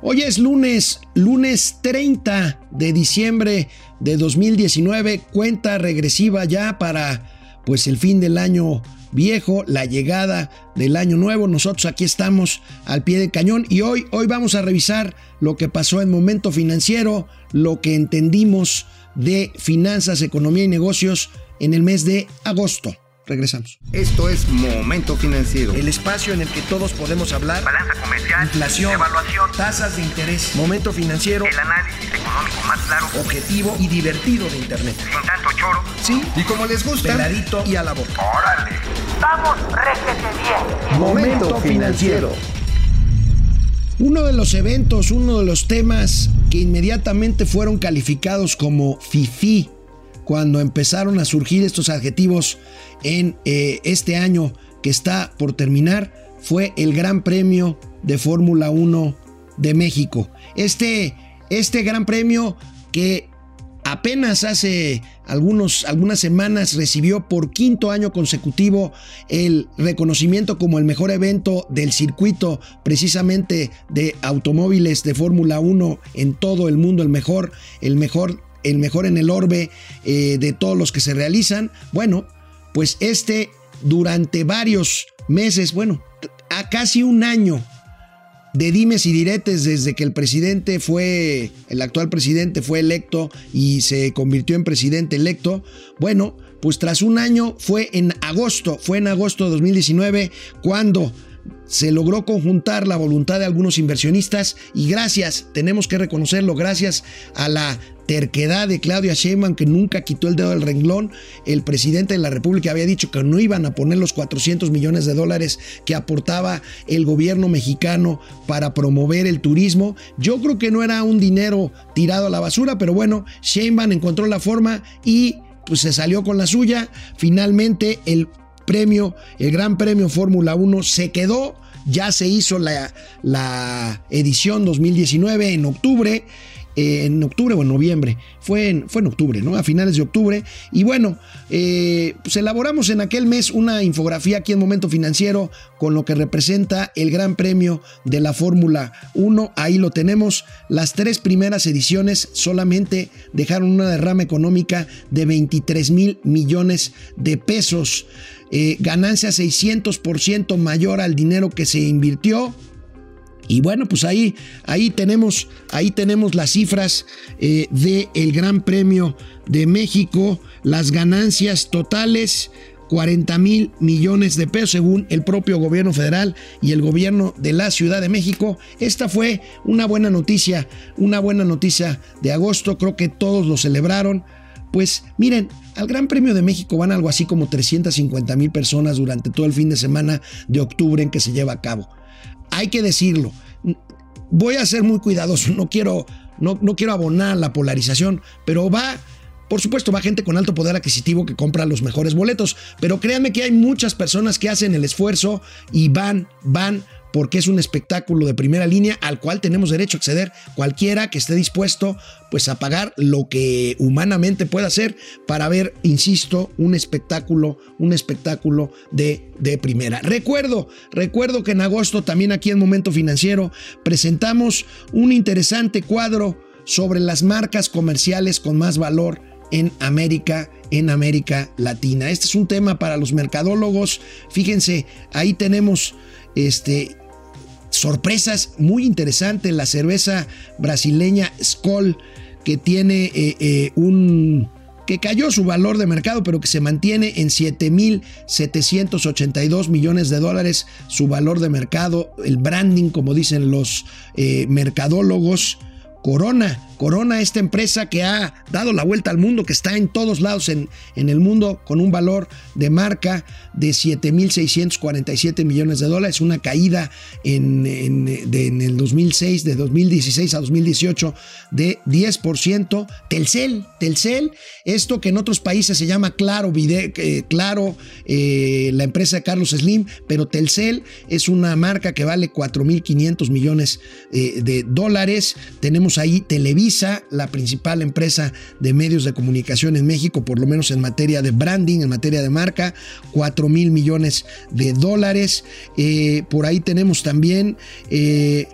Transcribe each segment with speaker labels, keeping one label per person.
Speaker 1: Hoy es lunes, lunes 30 de diciembre de 2019, cuenta regresiva ya para pues el fin del año viejo, la llegada del año nuevo. Nosotros aquí estamos al pie del cañón y hoy hoy vamos a revisar lo que pasó en momento financiero, lo que entendimos de finanzas, economía y negocios en el mes de agosto. Regresamos.
Speaker 2: Esto es Momento Financiero.
Speaker 1: El espacio en el que todos podemos hablar.
Speaker 3: Balanza comercial.
Speaker 1: Inflación.
Speaker 3: Evaluación.
Speaker 1: Tasas de interés. Momento financiero.
Speaker 3: El análisis económico más claro.
Speaker 1: Objetivo y divertido de Internet.
Speaker 3: Sin tanto choro.
Speaker 1: Sí.
Speaker 2: Y como les gusta.
Speaker 1: Peladito y a la boca.
Speaker 3: Órale.
Speaker 4: Vamos, réjete bien.
Speaker 2: Momento Financiero.
Speaker 1: Uno de los eventos, uno de los temas que inmediatamente fueron calificados como FIFI cuando empezaron a surgir estos adjetivos en eh, este año que está por terminar fue el Gran Premio de Fórmula 1 de México. Este, este Gran Premio que apenas hace algunos, algunas semanas recibió por quinto año consecutivo el reconocimiento como el mejor evento del circuito precisamente de automóviles de Fórmula 1 en todo el mundo, el mejor, el mejor el mejor en el orbe eh, de todos los que se realizan. Bueno, pues este durante varios meses, bueno, a casi un año de dimes y diretes desde que el presidente fue, el actual presidente fue electo y se convirtió en presidente electo, bueno, pues tras un año fue en agosto, fue en agosto de 2019 cuando se logró conjuntar la voluntad de algunos inversionistas y gracias, tenemos que reconocerlo, gracias a la terquedad de Claudia Sheinbaum que nunca quitó el dedo del renglón. El presidente de la República había dicho que no iban a poner los 400 millones de dólares que aportaba el gobierno mexicano para promover el turismo. Yo creo que no era un dinero tirado a la basura, pero bueno, Sheinbaum encontró la forma y pues se salió con la suya. Finalmente el premio, el Gran Premio Fórmula 1 se quedó. Ya se hizo la, la edición 2019 en octubre en octubre o en noviembre, fue en, fue en octubre, ¿no? A finales de octubre. Y bueno, eh, pues elaboramos en aquel mes una infografía aquí en Momento Financiero con lo que representa el Gran Premio de la Fórmula 1. Ahí lo tenemos. Las tres primeras ediciones solamente dejaron una derrama económica de 23 mil millones de pesos. Eh, ganancia 600% mayor al dinero que se invirtió. Y bueno, pues ahí, ahí, tenemos, ahí tenemos las cifras eh, del Gran Premio de México, las ganancias totales. 40 mil millones de pesos según el propio gobierno federal y el gobierno de la Ciudad de México. Esta fue una buena noticia, una buena noticia de agosto, creo que todos lo celebraron. Pues miren, al Gran Premio de México van algo así como 350 mil personas durante todo el fin de semana de octubre en que se lleva a cabo hay que decirlo. Voy a ser muy cuidadoso, no quiero, no, no quiero abonar la polarización, pero va por supuesto, va gente con alto poder adquisitivo que compra los mejores boletos, pero créanme que hay muchas personas que hacen el esfuerzo y van, van porque es un espectáculo de primera línea al cual tenemos derecho a acceder cualquiera que esté dispuesto pues a pagar lo que humanamente pueda hacer para ver, insisto, un espectáculo, un espectáculo de, de primera. Recuerdo, recuerdo que en agosto también aquí en Momento Financiero presentamos un interesante cuadro sobre las marcas comerciales con más valor en América, en América Latina. Este es un tema para los mercadólogos. Fíjense, ahí tenemos este sorpresas muy interesantes. La cerveza brasileña Skoll, que tiene eh, eh, un que cayó su valor de mercado, pero que se mantiene en 7.782 millones de dólares su valor de mercado, el branding, como dicen los eh, mercadólogos. Corona, Corona, esta empresa que ha dado la vuelta al mundo, que está en todos lados en, en el mundo con un valor de marca de 7.647 millones de dólares, una caída en, en, el 2006, de 2016 a 2018 de 10%. Telcel, Telcel, esto que en otros países se llama Claro, eh, Claro, eh, la empresa de Carlos Slim, pero Telcel es una marca que vale 4.500 millones eh, de dólares. Tenemos ahí Televisa la principal empresa de medios de comunicación en México, por lo menos en materia de branding, en materia de marca, 4 mil millones de dólares. Eh, por ahí tenemos también... Eh,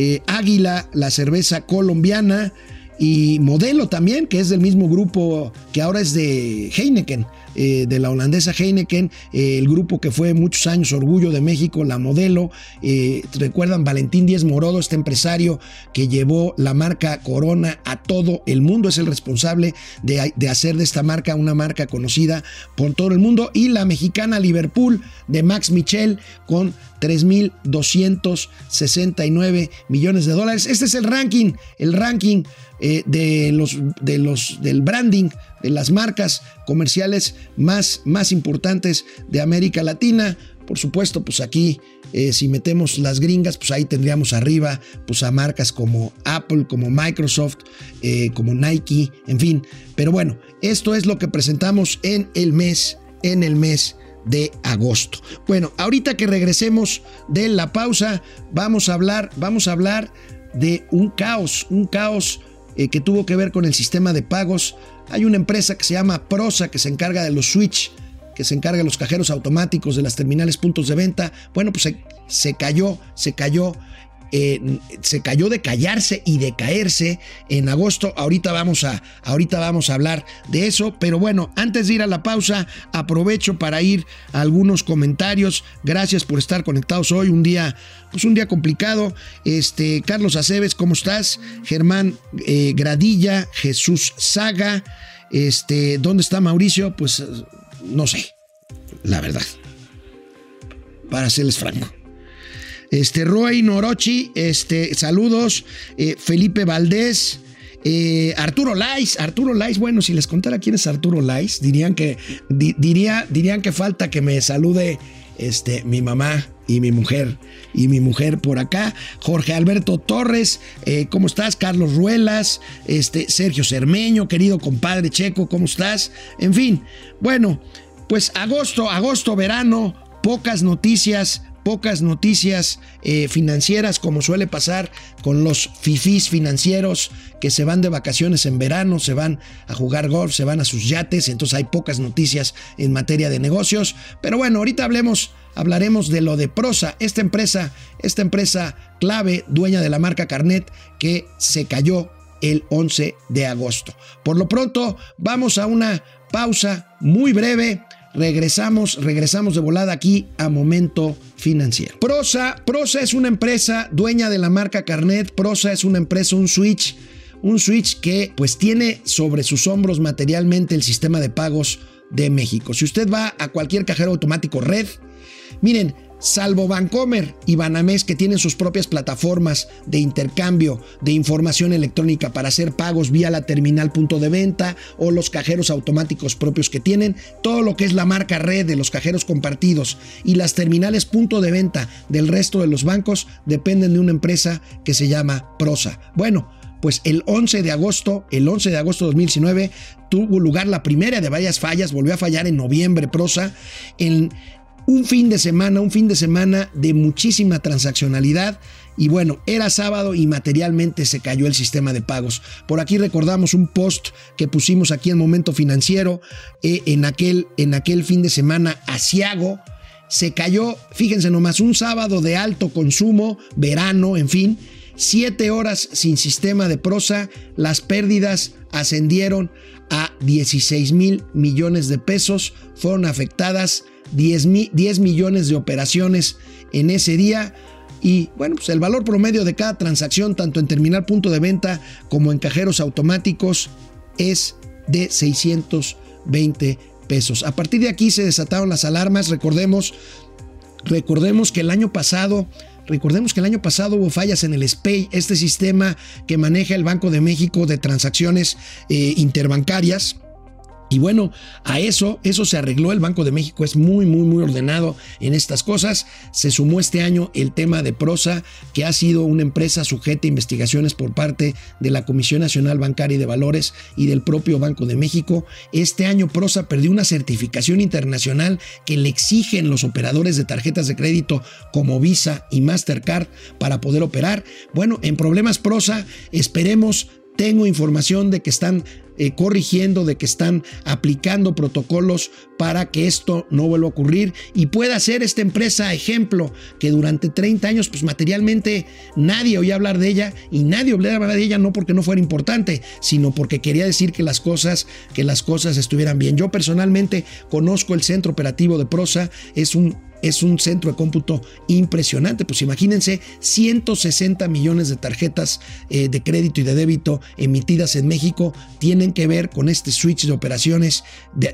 Speaker 1: eh, Águila, la cerveza colombiana, y Modelo también, que es del mismo grupo que ahora es de Heineken. Eh, de la holandesa Heineken, eh, el grupo que fue muchos años orgullo de México, la modelo. Eh, recuerdan Valentín Díez Morodo, este empresario que llevó la marca Corona a todo el mundo, es el responsable de, de hacer de esta marca una marca conocida por todo el mundo. Y la mexicana Liverpool de Max Michel con 3.269 millones de dólares. Este es el ranking, el ranking de los, de los, del branding, de las marcas comerciales más, más importantes de América Latina. Por supuesto, pues aquí, eh, si metemos las gringas, pues ahí tendríamos arriba pues a marcas como Apple, como Microsoft, eh, como Nike, en fin. Pero bueno, esto es lo que presentamos en el mes, en el mes de agosto. Bueno, ahorita que regresemos de la pausa, vamos a hablar, vamos a hablar de un caos, un caos eh, que tuvo que ver con el sistema de pagos. Hay una empresa que se llama Prosa que se encarga de los switch, que se encarga de los cajeros automáticos de las terminales puntos de venta. Bueno, pues se, se cayó, se cayó eh, se cayó de callarse y de caerse en agosto. Ahorita vamos, a, ahorita vamos a hablar de eso. Pero bueno, antes de ir a la pausa, aprovecho para ir a algunos comentarios. Gracias por estar conectados hoy. Un día, pues un día complicado. Este, Carlos Aceves, ¿cómo estás? Germán eh, Gradilla, Jesús Saga. Este, ¿dónde está Mauricio? Pues no sé, la verdad. Para serles franco. Este, Roy Norochi, este, saludos. Eh, Felipe Valdés. Eh, Arturo Lais, Arturo Lais, bueno, si les contara quién es Arturo Lais, dirían que, diría, dirían que falta que me salude este, mi mamá y mi mujer. Y mi mujer por acá. Jorge Alberto Torres, eh, ¿cómo estás? Carlos Ruelas, este, Sergio Cermeño, querido compadre Checo, ¿cómo estás? En fin, bueno, pues agosto, agosto, verano, pocas noticias pocas noticias eh, financieras como suele pasar con los fifís financieros que se van de vacaciones en verano, se van a jugar golf, se van a sus yates, entonces hay pocas noticias en materia de negocios. Pero bueno, ahorita hablemos, hablaremos de lo de Prosa, esta empresa, esta empresa clave, dueña de la marca Carnet, que se cayó el 11 de agosto. Por lo pronto, vamos a una pausa muy breve regresamos, regresamos de volada aquí a Momento Financiero. Prosa, Prosa es una empresa dueña de la marca Carnet, Prosa es una empresa, un switch, un switch que pues tiene sobre sus hombros materialmente el sistema de pagos de México. Si usted va a cualquier cajero automático red, miren, Salvo Bancomer y Banamex que tienen sus propias plataformas de intercambio de información electrónica para hacer pagos vía la terminal punto de venta o los cajeros automáticos propios que tienen, todo lo que es la marca red de los cajeros compartidos y las terminales punto de venta del resto de los bancos dependen de una empresa que se llama Prosa. Bueno, pues el 11 de agosto, el 11 de agosto de 2019, tuvo lugar la primera de varias fallas, volvió a fallar en noviembre Prosa, en un fin de semana, un fin de semana de muchísima transaccionalidad. Y bueno, era sábado y materialmente se cayó el sistema de pagos. Por aquí recordamos un post que pusimos aquí en Momento Financiero eh, en, aquel, en aquel fin de semana asiago. Se cayó, fíjense nomás, un sábado de alto consumo, verano, en fin. Siete horas sin sistema de prosa, las pérdidas ascendieron a 16 mil millones de pesos, fueron afectadas 10, millones de operaciones en ese día. Y bueno, pues el valor promedio de cada transacción, tanto en terminal punto de venta como en cajeros automáticos, es de 620 pesos. A partir de aquí se desataron las alarmas. Recordemos, recordemos que el año pasado, recordemos que el año pasado hubo fallas en el SPAY, este sistema que maneja el Banco de México de transacciones eh, interbancarias y bueno, a eso, eso se arregló. El Banco de México es muy, muy, muy ordenado en estas cosas. Se sumó este año el tema de Prosa, que ha sido una empresa sujeta a investigaciones por parte de la Comisión Nacional Bancaria y de Valores y del propio Banco de México. Este año Prosa perdió una certificación internacional que le exigen los operadores de tarjetas de crédito como Visa y Mastercard para poder operar. Bueno, en problemas Prosa, esperemos tengo información de que están eh, corrigiendo, de que están aplicando protocolos para que esto no vuelva a ocurrir y pueda ser esta empresa ejemplo que durante 30 años pues materialmente nadie oía hablar de ella y nadie oía hablar de ella no porque no fuera importante, sino porque quería decir que las cosas que las cosas estuvieran bien. Yo personalmente conozco el centro operativo de Prosa, es un es un centro de cómputo impresionante. Pues imagínense 160 millones de tarjetas eh, de crédito y de débito emitidas en México tienen que ver con este switch de operaciones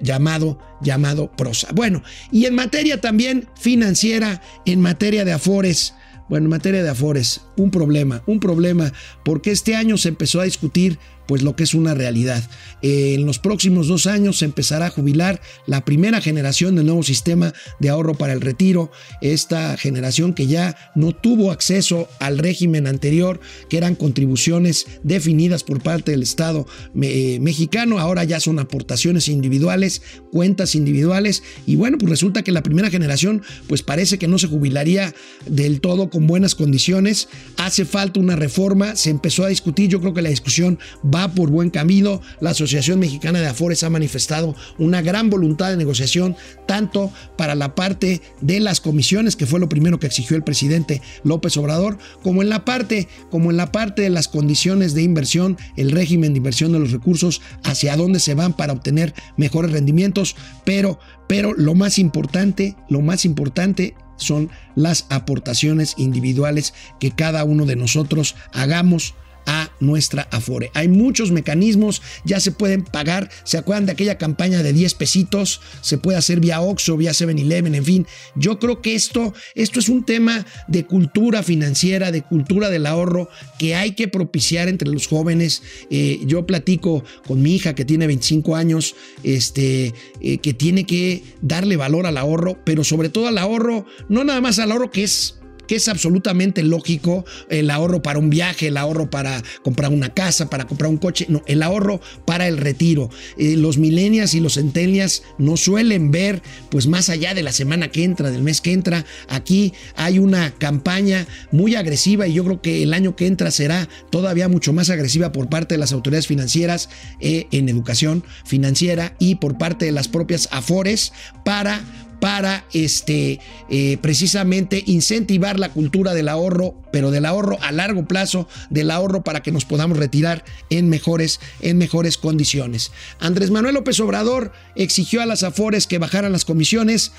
Speaker 1: llamado, llamado Prosa. Bueno, y en materia también financiera, en materia de afores, bueno, en materia de afores, un problema, un problema, porque este año se empezó a discutir pues lo que es una realidad. Eh, en los próximos dos años se empezará a jubilar la primera generación del nuevo sistema de ahorro para el retiro, esta generación que ya no tuvo acceso al régimen anterior, que eran contribuciones definidas por parte del Estado eh, mexicano, ahora ya son aportaciones individuales, cuentas individuales, y bueno, pues resulta que la primera generación pues parece que no se jubilaría del todo con buenas condiciones, hace falta una reforma, se empezó a discutir, yo creo que la discusión va por buen camino. La Asociación Mexicana de Afores ha manifestado una gran voluntad de negociación, tanto para la parte de las comisiones, que fue lo primero que exigió el presidente López Obrador, como en la parte, como en la parte de las condiciones de inversión, el régimen de inversión de los recursos, hacia dónde se van para obtener mejores rendimientos, pero, pero lo más importante, lo más importante son las aportaciones individuales que cada uno de nosotros hagamos a nuestra Afore. Hay muchos mecanismos, ya se pueden pagar, ¿se acuerdan de aquella campaña de 10 pesitos? Se puede hacer vía Oxxo, vía 7-Eleven, en fin. Yo creo que esto, esto es un tema de cultura financiera, de cultura del ahorro que hay que propiciar entre los jóvenes. Eh, yo platico con mi hija que tiene 25 años, este, eh, que tiene que darle valor al ahorro, pero sobre todo al ahorro, no nada más al ahorro que es que es absolutamente lógico el ahorro para un viaje, el ahorro para comprar una casa, para comprar un coche, no, el ahorro para el retiro. Eh, los millennials y los centennials no suelen ver pues más allá de la semana que entra, del mes que entra. Aquí hay una campaña muy agresiva y yo creo que el año que entra será todavía mucho más agresiva por parte de las autoridades financieras eh, en educación financiera y por parte de las propias AFORES para para este, eh, precisamente incentivar la cultura del ahorro, pero del ahorro a largo plazo, del ahorro para que nos podamos retirar en mejores, en mejores condiciones. Andrés Manuel López Obrador exigió a las AFORES que bajaran las comisiones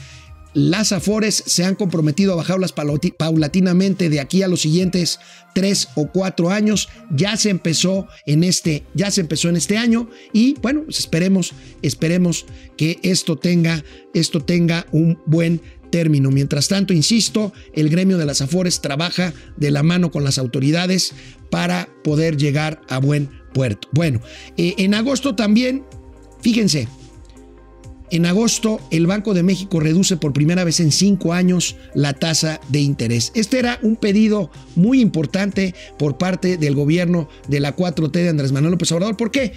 Speaker 1: las Afores se han comprometido a bajarlas paulatinamente de aquí a los siguientes tres o cuatro años. Ya se empezó en este, ya se empezó en este año y bueno, pues esperemos, esperemos que esto tenga, esto tenga un buen término. Mientras tanto, insisto, el gremio de las Afores trabaja de la mano con las autoridades para poder llegar a buen puerto. Bueno, eh, en agosto también, fíjense, en agosto, el Banco de México reduce por primera vez en cinco años la tasa de interés. Este era un pedido muy importante por parte del gobierno de la 4T de Andrés Manuel López Obrador. ¿Por qué?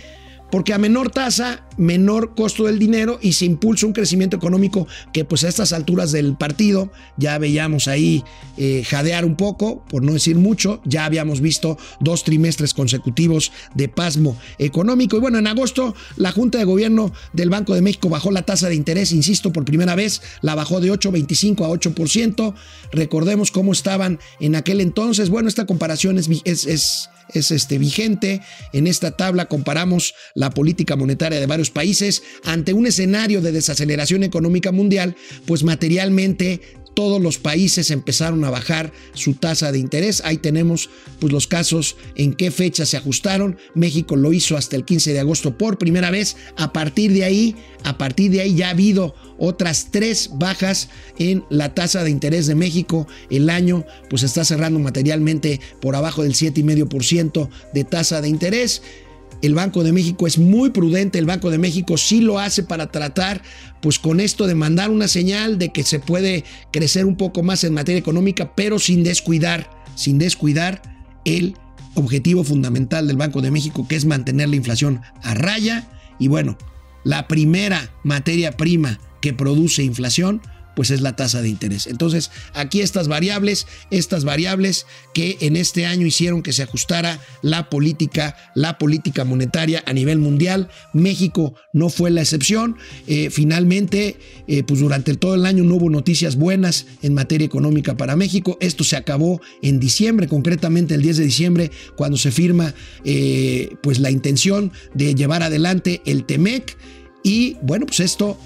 Speaker 1: Porque a menor tasa, menor costo del dinero y se impulsa un crecimiento económico que pues a estas alturas del partido ya veíamos ahí eh, jadear un poco, por no decir mucho, ya habíamos visto dos trimestres consecutivos de pasmo económico. Y bueno, en agosto la Junta de Gobierno del Banco de México bajó la tasa de interés, insisto, por primera vez, la bajó de 8.25 a 8%, recordemos cómo estaban en aquel entonces, bueno, esta comparación es, es es este, vigente. En esta tabla comparamos la política monetaria de varios países ante un escenario de desaceleración económica mundial, pues materialmente todos los países empezaron a bajar su tasa de interés. Ahí tenemos pues, los casos en qué fecha se ajustaron. México lo hizo hasta el 15 de agosto por primera vez. A partir de ahí, a partir de ahí ya ha habido otras tres bajas en la tasa de interés de México. El año pues está cerrando materialmente por abajo del 7,5% de tasa de interés. El Banco de México es muy prudente, el Banco de México sí lo hace para tratar, pues con esto de mandar una señal de que se puede crecer un poco más en materia económica, pero sin descuidar, sin descuidar el objetivo fundamental del Banco de México, que es mantener la inflación a raya. Y bueno, la primera materia prima que produce inflación, pues es la tasa de interés. Entonces, aquí estas variables, estas variables que en este año hicieron que se ajustara la política, la política monetaria a nivel mundial. México no fue la excepción. Eh, finalmente, eh, pues durante todo el año no hubo noticias buenas en materia económica para México. Esto se acabó en diciembre, concretamente el 10 de diciembre, cuando se firma eh, pues la intención de llevar adelante el TEMEC. Y bueno, pues esto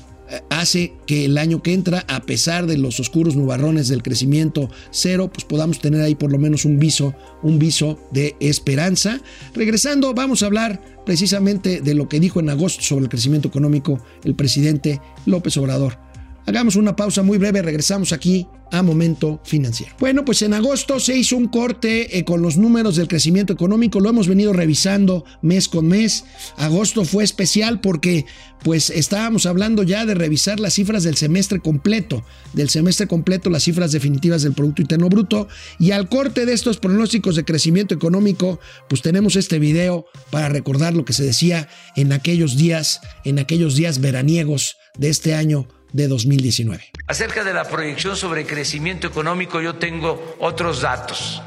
Speaker 1: hace que el año que entra, a pesar de los oscuros nubarrones del crecimiento cero, pues podamos tener ahí por lo menos un viso, un viso de esperanza. Regresando, vamos a hablar precisamente de lo que dijo en agosto sobre el crecimiento económico el presidente López Obrador. Hagamos una pausa muy breve, regresamos aquí a Momento Financiero. Bueno, pues en agosto se hizo un corte eh, con los números del crecimiento económico, lo hemos venido revisando mes con mes. Agosto fue especial porque pues estábamos hablando ya de revisar las cifras del semestre completo, del semestre completo las cifras definitivas del Producto Interno Bruto y al corte de estos pronósticos de crecimiento económico, pues tenemos este video para recordar lo que se decía en aquellos días, en aquellos días veraniegos de este año de 2019.
Speaker 5: Acerca de la proyección sobre crecimiento económico, yo tengo otros datos.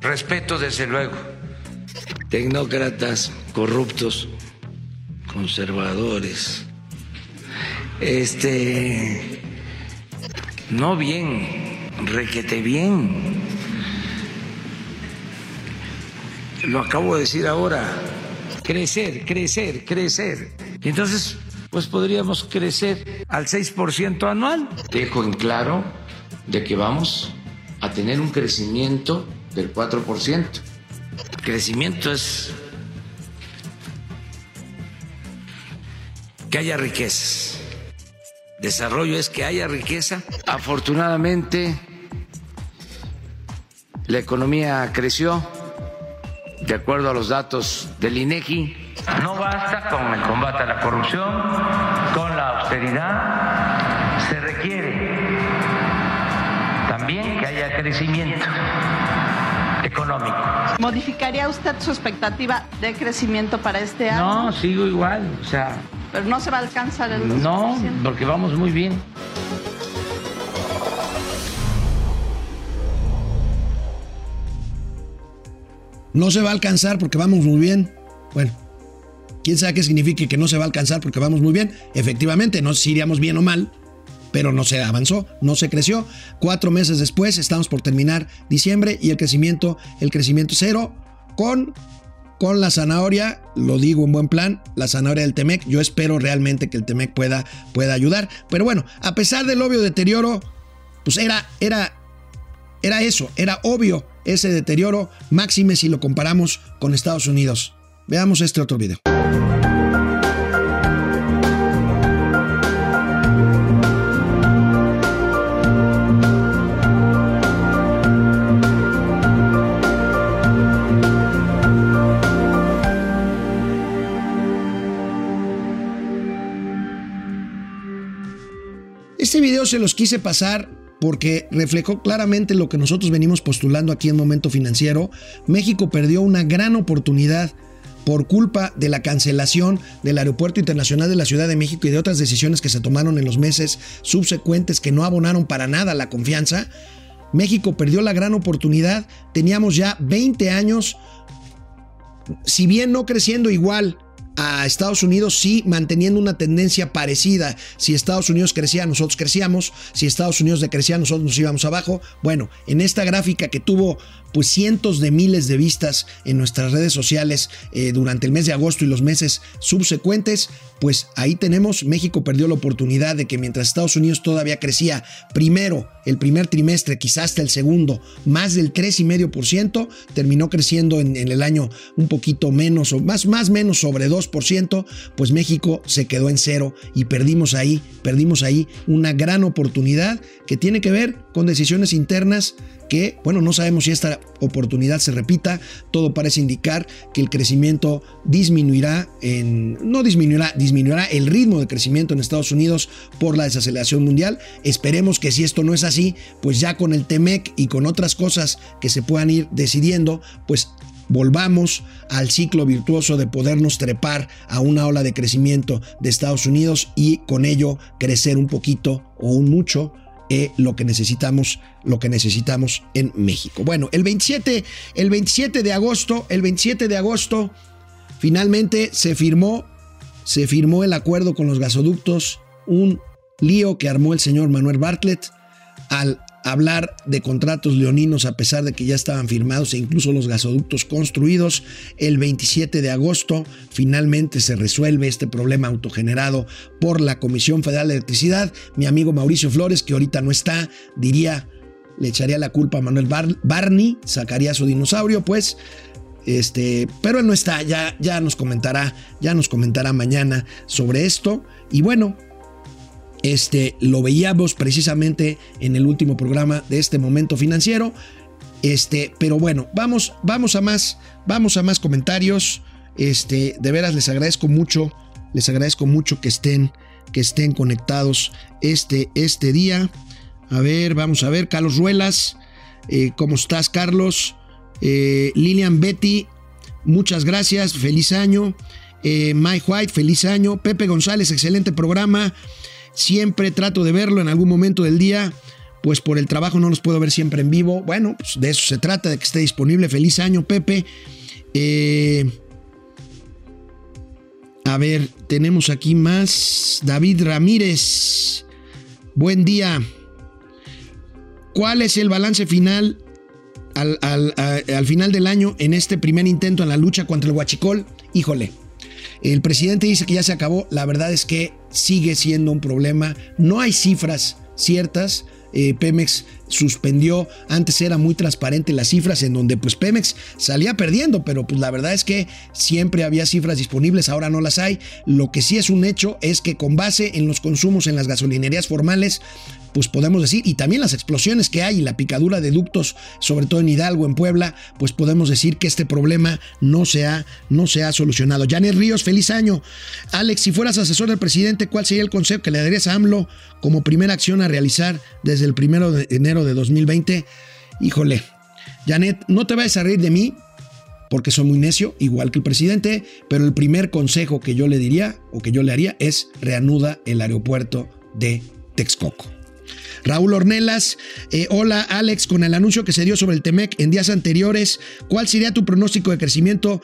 Speaker 5: Respeto, desde luego, tecnócratas corruptos, conservadores, este, no bien, requete bien. Lo acabo de decir ahora, crecer, crecer, crecer. Entonces pues podríamos crecer al 6% anual. Dejo en claro de que vamos a tener un crecimiento del 4%. crecimiento es que haya riquezas. Desarrollo es que haya riqueza. Afortunadamente, la economía creció de acuerdo a los datos del INEGI no basta con el combate a la corrupción, con la austeridad, se requiere también que haya crecimiento económico.
Speaker 6: ¿Modificaría usted su expectativa de crecimiento para este año?
Speaker 5: No, sigo igual, o sea...
Speaker 6: Pero no se va a alcanzar el 2%.
Speaker 5: No, porque vamos muy bien.
Speaker 1: No se va a alcanzar porque vamos muy bien. Bueno, quién sabe qué significa que no se va a alcanzar porque vamos muy bien. Efectivamente, no sé si iríamos bien o mal, pero no se avanzó, no se creció. Cuatro meses después, estamos por terminar diciembre y el crecimiento, el crecimiento cero con, con la zanahoria, lo digo en buen plan, la zanahoria del Temec. Yo espero realmente que el Temec pueda, pueda ayudar. Pero bueno, a pesar del obvio deterioro, pues era, era, era eso, era obvio ese deterioro, máxime si lo comparamos con Estados Unidos. Veamos este otro video. Este video se los quise pasar porque reflejó claramente lo que nosotros venimos postulando aquí en Momento Financiero. México perdió una gran oportunidad por culpa de la cancelación del Aeropuerto Internacional de la Ciudad de México y de otras decisiones que se tomaron en los meses subsecuentes que no abonaron para nada la confianza, México perdió la gran oportunidad. Teníamos ya 20 años, si bien no creciendo igual a Estados Unidos sí manteniendo una tendencia parecida. Si Estados Unidos crecía, nosotros crecíamos. Si Estados Unidos decrecía, nosotros nos íbamos abajo. Bueno, en esta gráfica que tuvo pues cientos de miles de vistas en nuestras redes sociales eh, durante el mes de agosto y los meses subsecuentes, pues ahí tenemos, México perdió la oportunidad de que mientras Estados Unidos todavía crecía primero, el primer trimestre, quizás hasta el segundo, más del 3,5%, terminó creciendo en, el año un poquito menos, o más, más menos sobre 2%, pues México se quedó en cero y perdimos ahí, perdimos ahí una gran oportunidad que tiene que ver con decisiones internas que, bueno, no sabemos si esta oportunidad se repita, todo parece indicar que el crecimiento disminuirá, en, no disminuirá, disminuirá el ritmo de crecimiento en Estados Unidos por la desaceleración mundial. Esperemos que si esto no es así, pues ya con el TEMEC y con otras cosas que se puedan ir decidiendo, pues volvamos al ciclo virtuoso de podernos trepar a una ola de crecimiento de Estados Unidos y con ello crecer un poquito o un mucho eh, lo que necesitamos, lo que necesitamos en México. Bueno, el 27, el 27 de agosto, el 27 de agosto, finalmente se firmó, se firmó el acuerdo con los gasoductos, un lío que armó el señor Manuel Bartlett al hablar de contratos leoninos a pesar de que ya estaban firmados e incluso los gasoductos construidos. El 27 de agosto finalmente se resuelve este problema autogenerado por la Comisión Federal de Electricidad. Mi amigo Mauricio Flores, que ahorita no está, diría, le echaría la culpa a Manuel Barney, sacaría su dinosaurio, pues este, pero él no está, ya, ya nos comentará, ya nos comentará mañana sobre esto. Y bueno, este, lo veíamos precisamente en el último programa de este momento financiero. Este, pero bueno, vamos, vamos a más, vamos a más comentarios. Este, de veras les agradezco mucho, les agradezco mucho que estén, que estén conectados este, este día. A ver, vamos a ver, Carlos Ruelas, eh, ¿cómo estás, Carlos? Eh, Lilian Betty, muchas gracias, feliz año. Eh, Mike White, feliz año. Pepe González, excelente programa. Siempre trato de verlo en algún momento del día, pues por el trabajo no los puedo ver siempre en vivo. Bueno, pues de eso se trata, de que esté disponible. Feliz año, Pepe. Eh, a ver, tenemos aquí más. David Ramírez. Buen día. ¿Cuál es el balance final al, al, final del año en este primer intento en la lucha contra el huachicol? Híjole, el presidente dice que ya se acabó. La verdad es que sigue siendo un problema. No hay cifras ciertas. Eh, Pemex suspendió, antes era muy transparente las cifras en donde pues Pemex salía perdiendo, pero pues la verdad es que siempre había cifras disponibles, ahora no las hay. Lo que sí es un hecho es que con base en los consumos en las gasolinerías formales, pues podemos decir, y también las explosiones que hay y la picadura de ductos, sobre todo en Hidalgo, en Puebla, pues podemos decir que este problema no se ha, no se ha solucionado. Janet Ríos, feliz año. Alex, si fueras asesor del presidente, ¿cuál sería el concepto que le darías a AMLO como primera acción a realizar desde el primero de enero de 2020? Híjole, Janet, no te vayas a reír de mí, porque soy muy necio, igual que el presidente, pero el primer consejo que yo le diría o que yo le haría es reanuda el aeropuerto de Texcoco. Raúl Ornelas, eh, hola Alex, con el anuncio que se dio sobre el TEMEC en días anteriores, ¿cuál sería tu pronóstico de crecimiento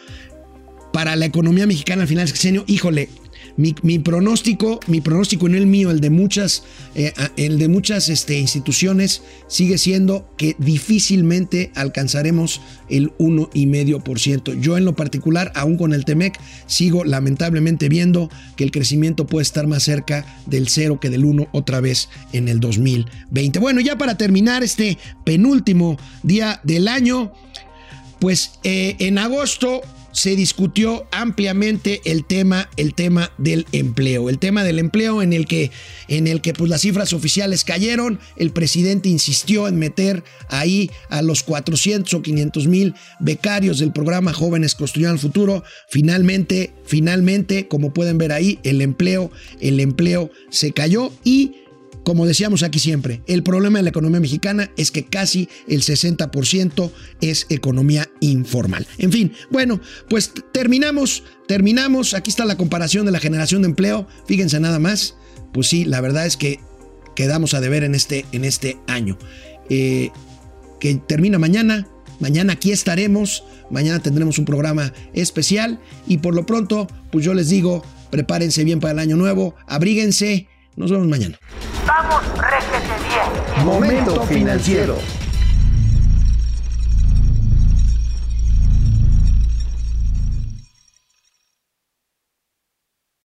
Speaker 1: para la economía mexicana al final del sexenio? Híjole, mi, pronóstico, mi pronóstico no el mío, el de muchas, eh, el de muchas este, instituciones, sigue siendo que difícilmente alcanzaremos el 1,5%. Yo en lo particular, aún con el TEMEC, sigo lamentablemente viendo que el crecimiento puede estar más cerca del 0 que del 1 otra vez en el 2020. Bueno, ya para terminar este penúltimo día del año, pues eh, en agosto se discutió ampliamente el tema, el tema del empleo. El tema del empleo en el que, en el que pues, las cifras oficiales cayeron. El presidente insistió en meter ahí a los 400 o 500 mil becarios del programa Jóvenes Construyan el Futuro. Finalmente, finalmente, como pueden ver ahí, el empleo, el empleo se cayó y como decíamos aquí siempre, el problema de la economía mexicana es que casi el 60% es economía informal. En fin, bueno, pues terminamos, terminamos. Aquí está la comparación de la generación de empleo. Fíjense nada más. Pues sí, la verdad es que quedamos a deber en este, en este año. Eh, que termina mañana. Mañana aquí estaremos. Mañana tendremos un programa especial. Y por lo pronto, pues yo les digo, prepárense bien para el año nuevo. Abríguense. Nos vemos mañana.
Speaker 4: Vamos, réjete bien.
Speaker 2: Momento financiero.